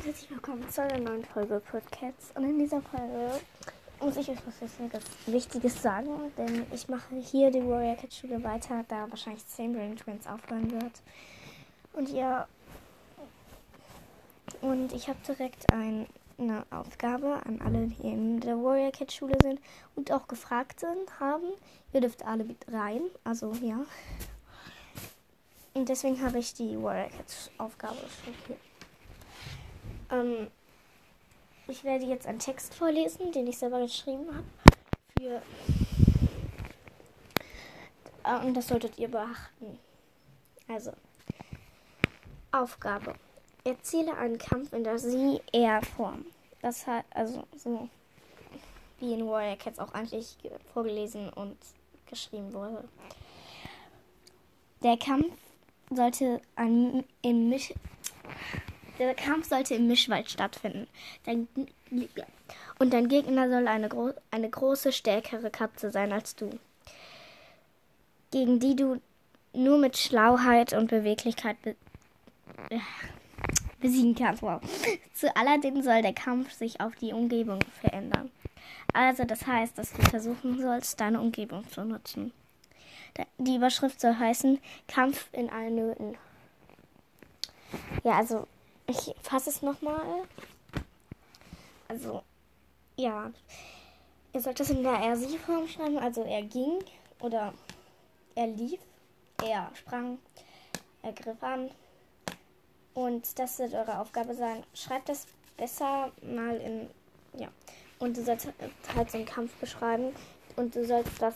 und herzlich willkommen zu einer neuen Folge Podcasts. Und in dieser Folge muss ich euch was Wichtiges, sagen, denn ich mache hier die Warrior Cat Schule weiter, da wahrscheinlich Chamberlain Twins aufhören wird. Und ja, und ich habe direkt ein, eine Aufgabe an alle, die in der Warrior Cat Schule sind und auch gefragt sind, haben. Ihr dürft alle mit rein, also ja. Und deswegen habe ich die Warrior Cat Aufgabe schon hier. Ähm, ich werde jetzt einen Text vorlesen, den ich selber geschrieben habe. Für äh, und das solltet ihr beachten. Also, Aufgabe. Erzähle einen Kampf in der Sie-Er-Form. Das hat, also so wie in Warrior Cats auch eigentlich vorgelesen und geschrieben wurde. Der Kampf sollte an, Misch der Kampf sollte im Mischwald stattfinden. Und dein Gegner soll eine, gro eine große, stärkere Katze sein als du, gegen die du nur mit Schlauheit und Beweglichkeit be besiegen kannst. Wow. Zu Aladdin soll der Kampf sich auf die Umgebung verändern. Also das heißt, dass du versuchen sollst, deine Umgebung zu nutzen. Die Überschrift soll heißen Kampf in allen Nöten. Ja, also ich fasse es nochmal. Also, ja. Ihr sollt das in der Er-Sie-Form schreiben. Also, er ging oder er lief, er sprang, er griff an. Und das wird eure Aufgabe sein. Schreibt das besser mal in. Ja. Und du sollst halt so einen Kampf beschreiben. Und du sollst das.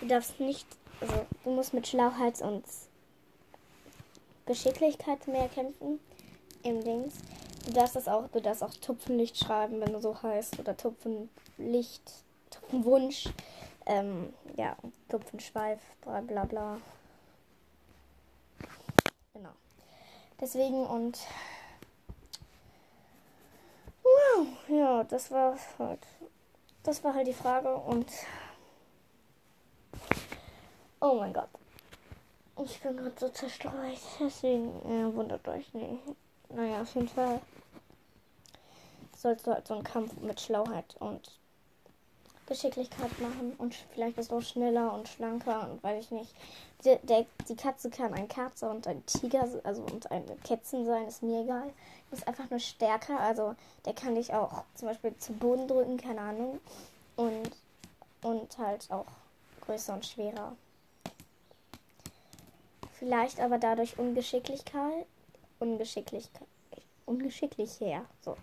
Du darfst nicht. Also, du musst mit Schlauheit und Geschicklichkeit mehr kämpfen im Dings. Du darfst das auch, du darfst auch Tupfenlicht schreiben, wenn du so heißt. Oder Tupfenlicht, Tupfenwunsch. Ähm, ja, Tupfenschweif, bla bla bla. Genau. Deswegen und. Wow, ja, das war halt. Das war halt die Frage und. Oh mein Gott. Ich bin gerade so zerstreut. Deswegen äh, wundert euch nicht. Naja, auf jeden Fall sollst du halt so einen Kampf mit Schlauheit und Geschicklichkeit machen und vielleicht bist du auch schneller und schlanker und weiß ich nicht. Die, der, die Katze kann ein Katze und ein Tiger, also und ein Kätzchen sein, ist mir egal. Du bist einfach nur stärker, also der kann dich auch zum Beispiel zu Boden drücken, keine Ahnung. Und, und halt auch größer und schwerer. Vielleicht aber dadurch Ungeschicklichkeit ungeschicklich, ungeschicklich her. So.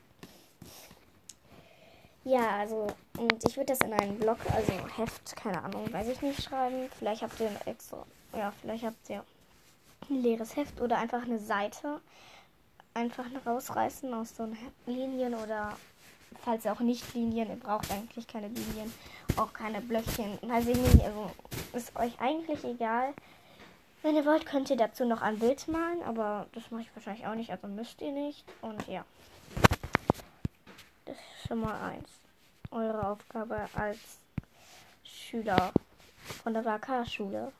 Ja, also, und ich würde das in einen Blog, also Heft, keine Ahnung, weiß ich nicht, schreiben. Vielleicht habt ihr ein extra, ja, vielleicht habt ihr ein leeres Heft oder einfach eine Seite einfach rausreißen aus so Linien oder falls ihr auch nicht Linien, ihr braucht eigentlich keine Linien, auch keine Blöckchen, weiß ich nicht, also ist euch eigentlich egal. Wenn ihr wollt, könnt ihr dazu noch ein Bild malen, aber das mache ich wahrscheinlich auch nicht, also müsst ihr nicht. Und ja. Das ist schon mal eins. Eure Aufgabe als Schüler von der WK-Schule.